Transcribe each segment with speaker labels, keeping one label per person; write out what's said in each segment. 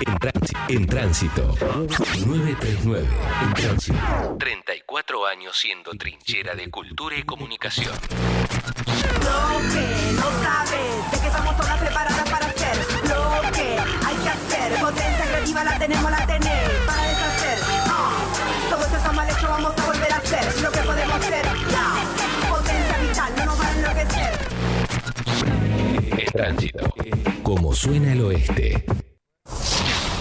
Speaker 1: En, tránsito. En tránsito. 939. En tránsito. 34 años siendo trinchera de cultura y comunicación.
Speaker 2: Lo que no sabes, de que estamos todas preparadas para hacer lo que hay que hacer. Potencia creativa la tenemos, la tenés para deshacer. Ah, todo esto está mal hecho, vamos a volver a hacer lo que podemos hacer. Potencia vital, no nos va a enloquecer.
Speaker 1: En tránsito. Como suena el oeste.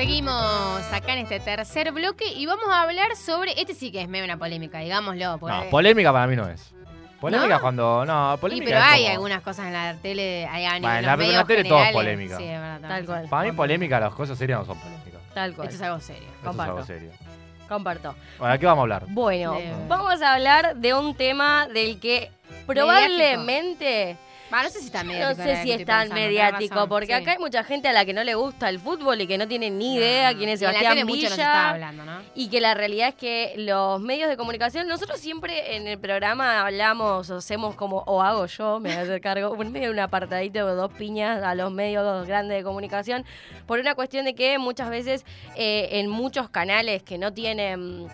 Speaker 3: Seguimos acá en este tercer bloque y vamos a hablar sobre. Este sí que es medio una polémica, digámoslo. porque-
Speaker 4: No, polémica para mí no es. Polémica
Speaker 3: ¿No?
Speaker 4: cuando. No,
Speaker 3: Y
Speaker 4: polémica.
Speaker 3: pero
Speaker 4: es
Speaker 3: hay
Speaker 4: como-
Speaker 3: algunas cosas en la tele, hay en
Speaker 4: Bueno,
Speaker 3: los
Speaker 4: la-
Speaker 3: medios
Speaker 4: la tele todo es
Speaker 3: generales.
Speaker 4: polémica.
Speaker 3: Sí, es verdad.
Speaker 5: Tal cual.
Speaker 4: Para mí, polémica, las cosas serias no son polémicas.
Speaker 5: Tal cual.
Speaker 3: Esto es algo serio.
Speaker 4: Esto es
Speaker 5: Comparto.
Speaker 4: algo serio.
Speaker 5: Comparto.
Speaker 4: Bueno, ¿de qué vamos a hablar?
Speaker 5: Bueno,
Speaker 3: De-
Speaker 5: vamos a hablar de un tema del que probablemente
Speaker 3: No sé si está
Speaker 5: no
Speaker 3: mediático.
Speaker 5: sé
Speaker 3: ahora
Speaker 5: si es tan mediático,
Speaker 3: razón,
Speaker 5: porque
Speaker 3: sí.
Speaker 5: acá hay mucha gente a la que no le gusta el fútbol y que no tiene ni idea quién es
Speaker 3: la
Speaker 5: Sebastián
Speaker 3: no se
Speaker 5: Villa.
Speaker 3: está hablando, ¿no?
Speaker 5: Y que la realidad es que los medios de comunicación, nosotros siempre en el programa hablamos, o hacemos como, o hago yo, me voy a hacer cargo, un medio un apartadito de dos piñas a los medios grandes de comunicación, por una cuestión de que muchas veces eh, en muchos canales que no tienen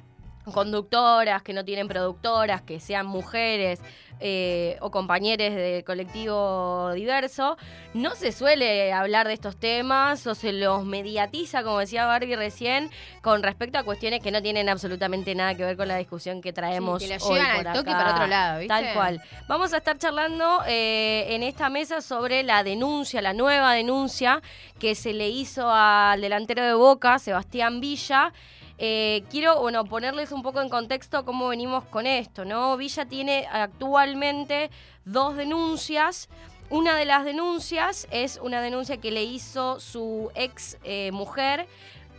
Speaker 5: conductoras, que no tienen productoras, que sean mujeres eh, o compañeros del colectivo diverso, no se suele hablar de estos temas o se los mediatiza, como decía Barbie recién, con respecto a cuestiones que no tienen absolutamente nada que ver con la discusión que traemos.
Speaker 3: Sí, que
Speaker 5: hoy
Speaker 3: llevan
Speaker 5: por
Speaker 3: al toque
Speaker 5: acá.
Speaker 3: para otro lado, ¿viste?
Speaker 5: Tal cual. Vamos a estar charlando eh, en esta mesa sobre la denuncia, la nueva denuncia que se le hizo al delantero de Boca, Sebastián Villa. Eh, quiero bueno, ponerles un poco en contexto cómo venimos con esto, ¿no? Villa tiene actualmente dos denuncias. Una de las denuncias es una denuncia que le hizo su ex eh, mujer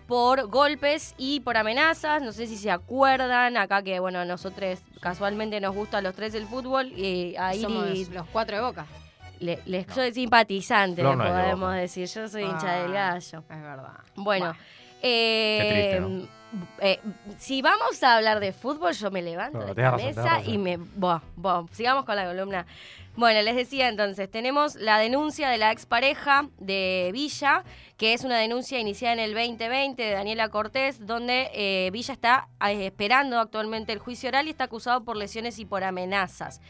Speaker 5: por golpes y por amenazas. No sé si se acuerdan, acá que bueno, a nosotros casualmente nos gusta a los tres el fútbol y a
Speaker 3: Somos
Speaker 5: Iris
Speaker 3: los cuatro de boca.
Speaker 5: le, les soy simpatizante,
Speaker 4: no de
Speaker 5: podemos decir. Yo soy hincha
Speaker 3: Ah,
Speaker 5: del gallo.
Speaker 3: Es verdad.
Speaker 5: Bueno. Eh,
Speaker 4: Qué triste, ¿no?
Speaker 5: eh, si vamos a hablar de fútbol, yo me levanto de la mesa
Speaker 4: razón.
Speaker 5: y me... Buah, buah, sigamos con la columna. Bueno, les decía entonces, tenemos la denuncia de la expareja de Villa, que es una denuncia iniciada en el 2020 de Daniela Cortés, donde eh, Villa está eh, esperando actualmente el juicio oral y está acusado por lesiones y por amenazas.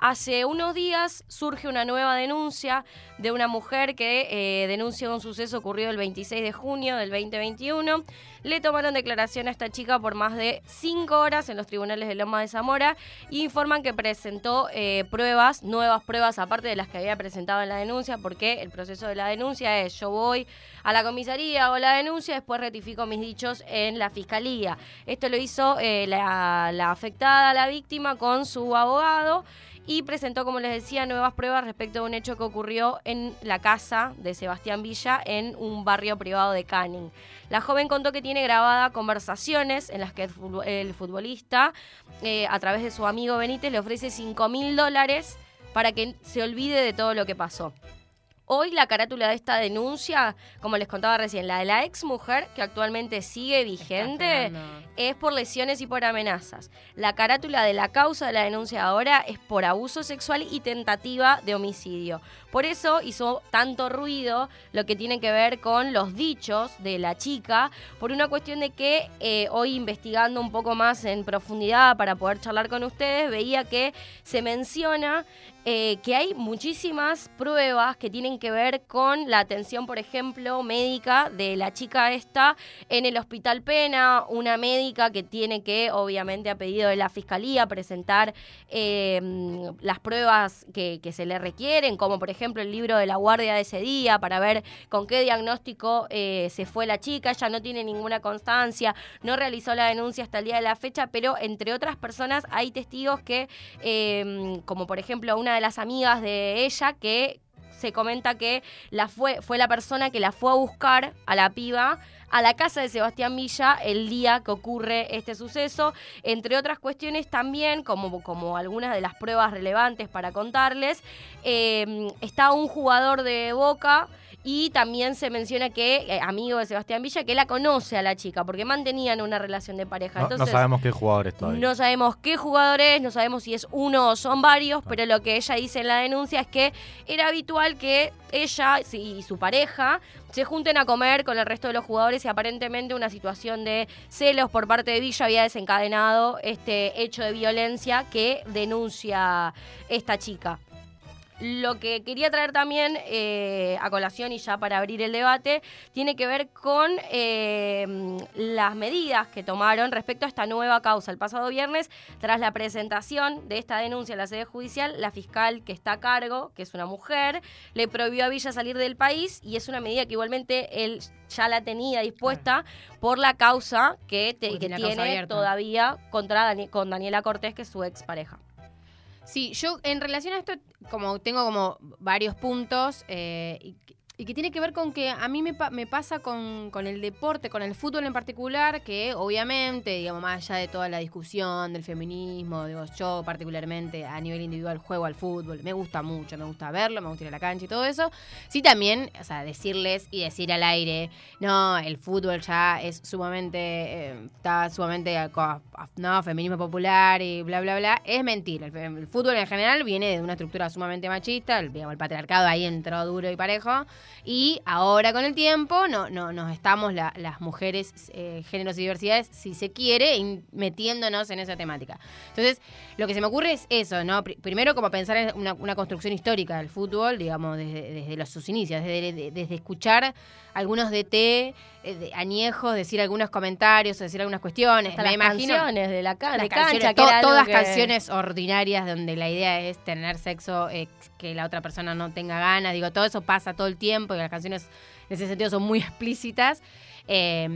Speaker 5: Hace unos días surge una nueva denuncia de una mujer que eh, denuncia un suceso ocurrido el 26 de junio del 2021. Le tomaron declaración a esta chica por más de cinco horas en los tribunales de Loma de Zamora y informan que presentó eh, pruebas, nuevas pruebas aparte de las que había presentado en la denuncia, porque el proceso de la denuncia es yo voy a la comisaría, hago la denuncia, después rectifico mis dichos en la fiscalía. Esto lo hizo eh, la afectada, la víctima, con su abogado y presentó, como les decía, nuevas pruebas respecto a un hecho que ocurrió en la casa de Sebastián Villa en un barrio privado de Canning. La joven contó que tiene grabada conversaciones en las que el futbolista, eh, a través de su amigo Benítez, le ofrece 5 mil dólares para que se olvide de todo lo que pasó. Hoy la carátula de esta denuncia, como les contaba recién, la de la ex mujer, que actualmente sigue vigente, es por lesiones y por amenazas. La carátula de la causa de la denuncia ahora es por abuso sexual y tentativa de homicidio. Por eso hizo tanto ruido lo que tiene que ver con los dichos de la chica, por una cuestión de que eh, hoy investigando un poco más en profundidad para poder charlar con ustedes, veía que se menciona eh, que hay muchísimas pruebas que tienen que ver con la atención, por ejemplo, médica de la chica esta en el Hospital Pena, una médica que tiene que, obviamente, a pedido de la Fiscalía, presentar eh, las pruebas que, se le requieren, como por ejemplo el libro de la guardia de ese día, para ver con qué diagnóstico eh, se fue la chica, ella no tiene ninguna constancia, no realizó la denuncia hasta el día de la fecha, pero entre otras personas hay testigos que, como por ejemplo una de las amigas de ella, que se comenta que la fue, fue la persona que la fue a buscar a la piba a la casa de Sebastián Villa el día que ocurre este suceso, entre otras cuestiones también, como, como algunas de las pruebas relevantes para contarles, eh, está un jugador de Boca y también se menciona que, eh, amigo de Sebastián Villa, que la conoce a la chica, porque mantenían una relación de pareja.
Speaker 4: No, sabemos qué jugadores todavía.
Speaker 5: no sabemos qué jugador es, no sabemos si es uno o son varios, pero lo que ella dice en la denuncia es que era habitual que ella y su pareja se junten a comer con el resto de los jugadores y aparentemente una situación de celos por parte de Villa había desencadenado este hecho de violencia que denuncia esta chica. Lo que quería traer también eh, a colación y ya para abrir el debate tiene que ver con eh, las medidas que tomaron respecto a esta nueva causa. El pasado viernes, tras la presentación de esta denuncia en la sede judicial, la fiscal que está a cargo, que es una mujer, le prohibió a Villa salir del país y es una medida que igualmente él ya la tenía dispuesta por la causa que, te-
Speaker 3: Porque
Speaker 5: que
Speaker 3: tiene
Speaker 5: todavía contra Dani- con Daniela Cortés, que es su expareja.
Speaker 3: Sí, yo en relación a esto, como tengo como varios puntos eh, y, que tiene que ver con que a mí me, me pasa con, con el deporte, con el fútbol en particular, que obviamente, digamos, más allá de toda la discusión del feminismo, digo, yo particularmente a nivel individual juego al fútbol, me gusta mucho, me gusta verlo, me gusta ir a la cancha y todo eso. Sí también, o sea, decirles y decir al aire, no, el fútbol ya es sumamente, eh, está sumamente, no, feminismo popular y bla, bla, bla, es mentira. El, el fútbol en general viene de una estructura sumamente machista, el, digamos, el patriarcado ahí entró duro y parejo, y ahora con el tiempo no, no, nos estamos la- las mujeres, eh, géneros y diversidades, si se quiere, metiéndonos en esa temática. Entonces, lo que se me ocurre es eso, ¿no? Pri- primero como pensar en una, una construcción histórica del fútbol, digamos, desde, desde los, sus inicios, desde, de- desde escuchar algunos DT eh, de añejos, decir algunos comentarios, decir algunas cuestiones.
Speaker 5: Hasta
Speaker 3: me
Speaker 5: las
Speaker 3: imagino
Speaker 5: canciones de la ca-
Speaker 3: las
Speaker 5: de cancha,
Speaker 3: to- todas
Speaker 5: que-
Speaker 3: canciones ordinarias donde la idea es tener sexo eh, que la otra persona no tenga ganas. Digo, todo eso pasa todo el tiempo y las canciones en ese sentido son muy explícitas. Eh,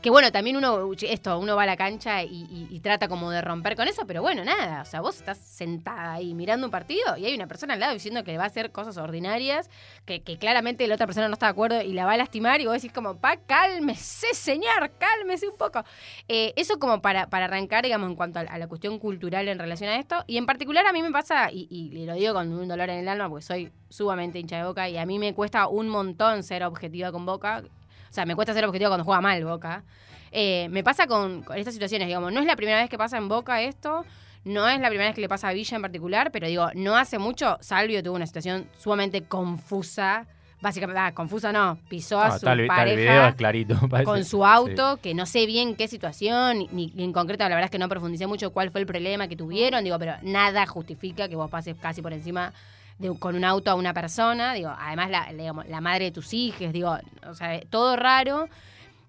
Speaker 3: que bueno, también uno, esto, uno va a la cancha y, trata como de romper con eso, pero bueno, nada. O sea, vos estás sentada ahí mirando un partido y hay una persona al lado diciendo que va a hacer cosas ordinarias, que, que claramente la otra persona no está de acuerdo y la va a lastimar, y vos decís como, pa, cálmese, señor, cálmese un poco. Eh, eso como para, para arrancar, digamos, en cuanto a, a la cuestión cultural en relación a esto. Y en particular a mí me pasa, y, y lo digo con un dolor en el alma, porque soy sumamente hincha de Boca y a mí me cuesta un montón ser objetiva con Boca. O sea, me cuesta ser objetiva cuando juega mal Boca. Eh, me pasa con, con estas situaciones, digamos, no es la primera vez que pasa en Boca esto. No es la primera vez que le pasa a Villa en particular, pero digo, no hace mucho, Salvio tuvo una situación sumamente confusa. Básicamente, ah, confusa no, pisó a
Speaker 4: No,
Speaker 3: su
Speaker 4: el, está el
Speaker 3: pareja
Speaker 4: video es clarito. parece.
Speaker 3: con su auto, que no sé bien qué situación, ni, ni en concreto, la verdad es que no profundicé mucho cuál fue el problema que tuvieron, digo, pero nada justifica que vos pases casi por encima de, con un auto a una persona, digo, además la, la madre de tus hijos, digo, o sea, todo raro.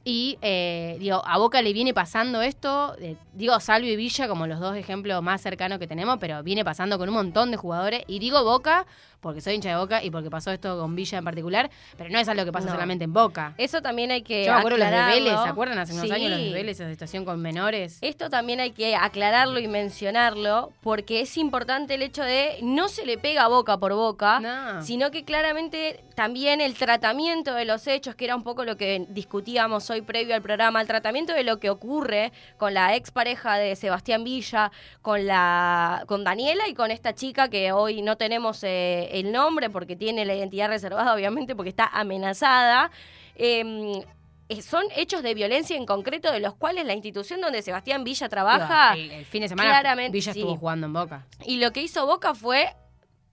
Speaker 3: Y eh, digo, a Boca le viene pasando esto, eh, digo Salvio y Villa como los dos ejemplos más cercanos que tenemos, pero viene pasando con un montón de jugadores. Y digo Boca porque soy hincha de Boca y porque pasó esto con Villa en particular, pero no es algo que pasa
Speaker 5: No.
Speaker 3: solamente en Boca.
Speaker 5: Eso también hay que
Speaker 3: Yo me acuerdo los de. Vélez, ¿se acuerdan hace unos
Speaker 5: Sí.
Speaker 3: años los de Vélez, esa situación con menores?
Speaker 5: Esto también hay que aclararlo y mencionarlo porque es importante el hecho de no se le pega boca por boca,
Speaker 3: No.
Speaker 5: sino que claramente también el tratamiento de los hechos, que era un poco lo que discutíamos hoy previo al programa, el tratamiento de lo que ocurre con la expareja de Sebastián Villa, con la con Daniela y con esta chica que hoy no tenemos eh, el nombre porque tiene la identidad reservada, obviamente, porque está amenazada. Eh, eh, son hechos de violencia en concreto de los cuales la institución donde Sebastián Villa trabaja
Speaker 3: el, el fin de semana
Speaker 5: claramente,
Speaker 3: Villa
Speaker 5: sí.
Speaker 3: estuvo jugando en Boca.
Speaker 5: y lo que hizo Boca fue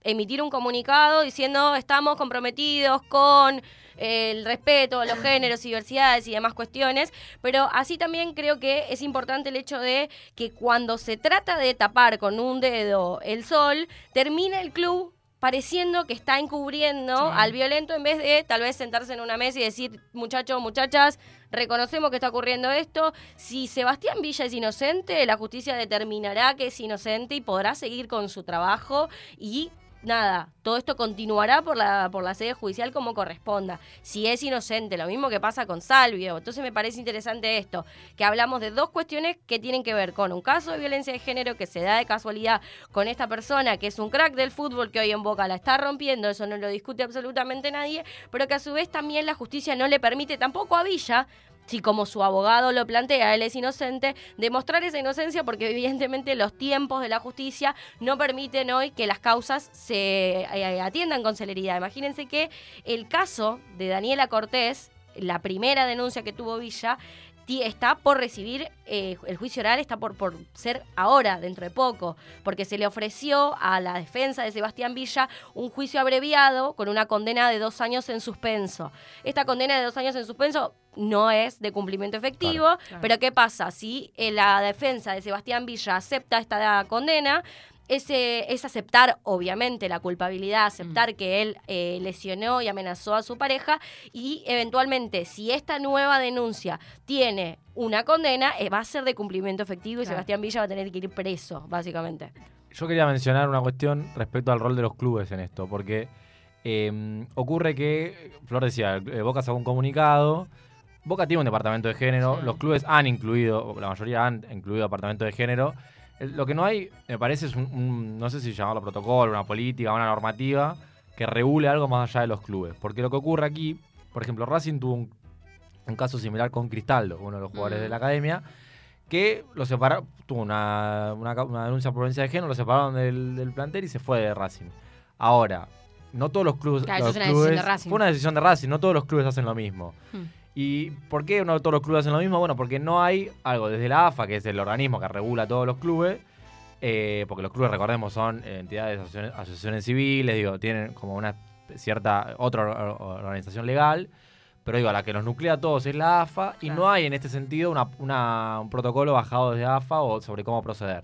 Speaker 5: emitir un comunicado diciendo estamos comprometidos con el respeto a los géneros y diversidades y demás cuestiones, pero así también creo que es importante el hecho de que cuando se trata de tapar con un dedo el sol, termina el club pareciendo que está encubriendo
Speaker 3: Sí.
Speaker 5: al violento en vez de tal vez sentarse en una mesa y decir, muchachos, muchachas, reconocemos que está ocurriendo esto. Si Sebastián Villa es inocente, la justicia determinará que es inocente y podrá seguir con su trabajo y nada, todo esto continuará por la, por la sede judicial como corresponda. Si es inocente, lo mismo que pasa con Salvio. Entonces me parece interesante esto, que hablamos de dos cuestiones que tienen que ver con un caso de violencia de género que se da de casualidad con esta persona que es un crack del fútbol que hoy en Boca la está rompiendo, eso no lo discute absolutamente nadie, pero que a su vez también la justicia no le permite tampoco a Villa si como su abogado lo plantea, él es inocente, demostrar esa inocencia porque evidentemente los tiempos de la justicia no permiten hoy que las causas se eh, atiendan con celeridad. Imagínense que el caso de Daniela Cortés, la primera denuncia que tuvo Villa, está por recibir, eh, el juicio oral está por, por ser ahora, dentro de poco, porque se le ofreció a la defensa de Sebastián Villa un juicio abreviado con una condena de dos años en suspenso. Esta condena de dos años en suspenso no es de cumplimiento efectivo,
Speaker 3: Claro.
Speaker 5: pero ¿qué pasa? Si eh, la defensa de Sebastián Villa acepta esta condena, ese, es aceptar, obviamente, la culpabilidad, aceptar que él eh, lesionó y amenazó a su pareja y eventualmente, si esta nueva denuncia tiene una condena, eh, va a ser de cumplimiento efectivo y. Sebastián Villa va a tener que ir preso, básicamente.
Speaker 4: Yo quería mencionar una cuestión respecto al rol de los clubes en esto, porque eh, ocurre que, Flor decía, eh, Boca sacó un comunicado, Boca tiene un departamento de género,
Speaker 3: Sí.
Speaker 4: los clubes han incluido, la mayoría han incluido departamento de género. Lo que no hay, me parece, es un, un- no sé si llamarlo protocolo, una política, una normativa que regule algo más allá de los clubes. Porque lo que ocurre aquí, por ejemplo, Racing tuvo un, un caso similar con Cristaldo, uno de los jugadores
Speaker 3: Mm.
Speaker 4: de la academia, que lo separaron, tuvo una, una denuncia por violencia de género, lo separaron del, del plantel y se fue de Racing. Ahora, no todos los clubes...
Speaker 3: Claro, eso es una decisión de Racing.
Speaker 4: Fue una decisión de Racing, no todos los clubes hacen lo mismo.
Speaker 3: Hmm.
Speaker 4: ¿Y por qué no todos los clubes hacen lo mismo? Bueno, porque no hay algo desde la AFA, que es el organismo que regula a todos los clubes, eh, porque los clubes, recordemos, son entidades, asociaciones, asociaciones civiles, digo, tienen como una cierta otra or- or- organización legal, pero digo, la que los nuclea a todos es la AFA, y
Speaker 3: Claro.
Speaker 4: no hay en este sentido una- una- un protocolo bajado desde AFA o sobre cómo proceder.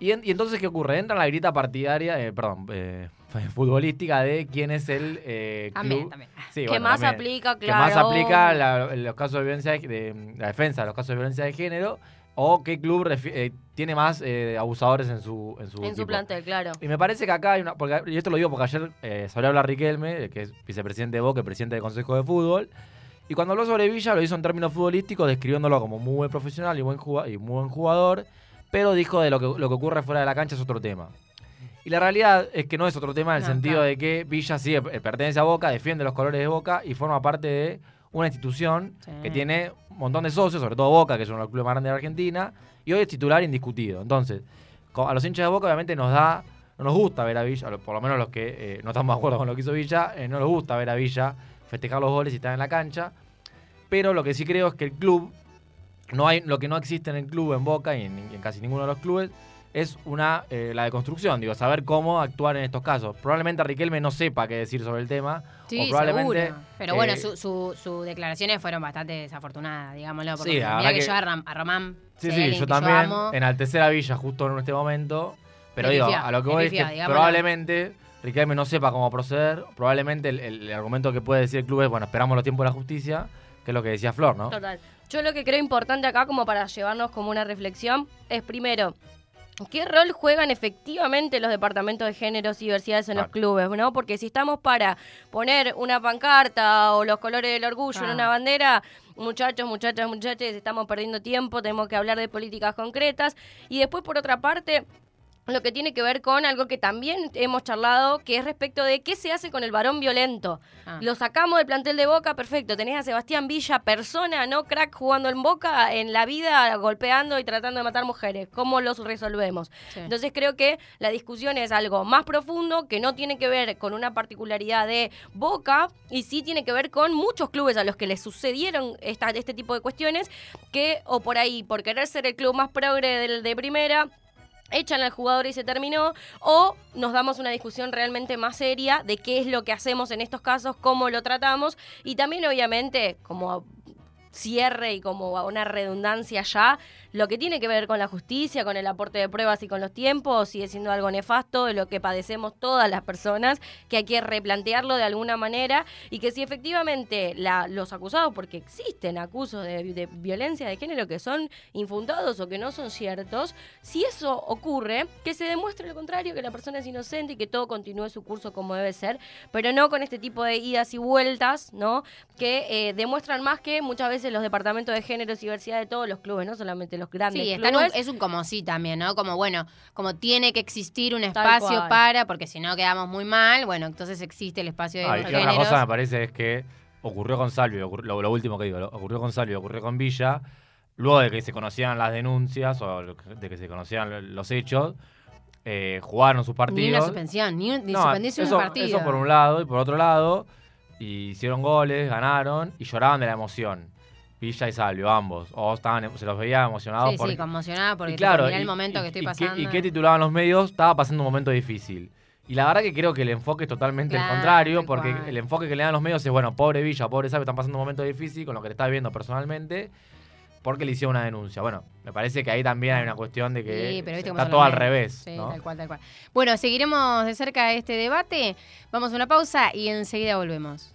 Speaker 4: Y, en- y entonces, ¿qué ocurre? Entra en la grita partidaria, eh, perdón, eh, futbolística de quién es el eh, club.
Speaker 3: también.
Speaker 4: Sí,
Speaker 5: que
Speaker 4: bueno,
Speaker 5: más
Speaker 4: también.
Speaker 5: aplica,
Speaker 4: Que
Speaker 5: claro.
Speaker 4: más aplica la- los casos de violencia de, de- la defensa de los casos de violencia de género o qué club eh, tiene más eh, abusadores en su en su,
Speaker 5: en su
Speaker 4: equipo.
Speaker 5: plantel, claro.
Speaker 4: Y me parece que acá hay una porque, y esto lo digo porque ayer eh, salió a hablar Riquelme, eh, que es vicepresidente de Boca y presidente del Consejo de Fútbol. Y cuando habló sobre Villa lo hizo en términos futbolísticos, describiéndolo como muy buen profesional y, buen y muy buen jugador, pero dijo de lo que, lo que ocurre fuera de la cancha es otro tema. Y la realidad es que no es otro tema en el
Speaker 3: No,
Speaker 4: sentido
Speaker 3: claro.
Speaker 4: de que Villa sí eh, pertenece a Boca, defiende los colores de Boca y forma parte de una institución
Speaker 3: Sí.
Speaker 4: que tiene un montón de socios, sobre todo Boca, que es uno de los clubes más grandes de Argentina, y hoy es titular indiscutido. Entonces, a los hinchas de Boca obviamente nos da, no nos gusta ver a Villa, por lo menos los que eh, no estamos de acuerdo con lo que hizo Villa, eh, no nos gusta ver a Villa festejar los goles y estar en la cancha, pero lo que sí creo es que el club, no hay, lo que no existe en el club, en Boca y en, y en casi ninguno de los clubes, es una eh, la deconstrucción, digo, saber cómo actuar en estos casos. Probablemente Riquelme no sepa qué decir sobre el tema,
Speaker 3: Sí,
Speaker 4: o probablemente...
Speaker 3: seguro. Pero bueno,
Speaker 4: eh,
Speaker 3: su- su- sus declaraciones fueron bastante desafortunadas, digámoslo. Porque
Speaker 4: Sí, la
Speaker 3: que,
Speaker 4: que-
Speaker 3: yo a, Ram- a Román.
Speaker 4: Sí, sí, yo también enaltecer a Villa justo en este momento. Pero digo, a lo que voy es que
Speaker 3: digámoslo.
Speaker 4: probablemente Riquelme no sepa cómo proceder. Probablemente el, el- el argumento que puede decir el club es, bueno, esperamos los tiempos de la justicia, que es lo que decía Flor, ¿no?
Speaker 5: Total. Yo lo que creo importante acá, como para llevarnos como una reflexión, es primero, ¿qué rol juegan efectivamente los departamentos de géneros y diversidades en los clubes? ¿no? Porque si estamos para poner una pancarta o los colores del orgullo en una bandera, muchachos, muchachas, muchachos, estamos perdiendo tiempo, tenemos que hablar de políticas concretas. Y después, por otra parte, lo que tiene que ver con algo que también hemos charlado, que es respecto de qué se hace con el varón violento.
Speaker 3: Ah.
Speaker 5: Lo sacamos del plantel de Boca, perfecto. Tenés a Sebastián Villa, persona, no crack, jugando en Boca, en la vida, golpeando y tratando de matar mujeres. ¿Cómo los resolvemos?
Speaker 3: Sí.
Speaker 5: Entonces creo que la discusión es algo más profundo, que no tiene que ver con una particularidad de Boca, y sí tiene que ver con muchos clubes a los que les sucedieron esta, este tipo de cuestiones, que o por ahí, por querer ser el club más progre del de primera, echan al jugador y se terminó, o nos damos una discusión realmente más seria de qué es lo que hacemos en estos casos, cómo lo tratamos, y también obviamente como cierre y como una redundancia ya, lo que tiene que ver con la justicia, con el aporte de pruebas y con los tiempos, sigue siendo algo nefasto de lo que padecemos todas las personas, que hay que replantearlo de alguna manera y que si efectivamente los acusados, porque existen acusos de, de violencia de género que son infundados o que no son ciertos, si eso ocurre, que se demuestre lo contrario, que la persona es inocente y que todo continúe su curso como debe ser, pero no con este tipo de idas y vueltas, ¿no? Que eh, demuestran más que muchas veces los departamentos de género y diversidad de todos los clubes, no solamente los grandes
Speaker 3: Sí, en un-
Speaker 5: clubes.
Speaker 3: es un como sí también, ¿no? Como bueno, como tiene que existir un espacio para, porque si no quedamos muy mal, bueno, entonces existe el espacio de
Speaker 4: Ah, y
Speaker 3: los
Speaker 4: otra
Speaker 3: géneros.
Speaker 4: cosa me parece es que ocurrió con Salvio, ocurrió- lo, lo último que digo, ocurrió con Salvio, ocurrió con Villa, luego de que se conocían las denuncias o de que se conocían los hechos, eh, jugaron sus partidos.
Speaker 3: Ni una suspensión, ni, un- ni
Speaker 4: No, eso,
Speaker 3: un partido.
Speaker 4: eso por un lado, y por otro lado, y hicieron goles, ganaron y lloraban de la emoción. Villa y Salvio, ambos. O estaban, se los veía emocionados.
Speaker 3: Sí,
Speaker 4: porque-
Speaker 3: sí, conmocionada porque
Speaker 4: y
Speaker 3: mirá
Speaker 4: y-
Speaker 3: el momento
Speaker 4: y-
Speaker 3: que estoy
Speaker 4: y
Speaker 3: pasando.
Speaker 4: ¿Y qué titulaban los medios? Estaba pasando un momento difícil. Y la verdad que creo que el enfoque es totalmente
Speaker 3: Claro,
Speaker 4: el contrario, porque
Speaker 3: cual.
Speaker 4: el enfoque que le dan los medios es, bueno, pobre Villa, pobre Salvio, están pasando un momento difícil con lo que le está viendo personalmente, porque le hicieron una denuncia. Bueno, me parece que ahí también hay una cuestión de que
Speaker 3: Sí, pero viste
Speaker 4: está todo al revés.
Speaker 3: Sí,
Speaker 4: ¿no?
Speaker 3: tal cual, tal cual. Bueno, seguiremos de cerca este debate. Vamos a una pausa y enseguida volvemos.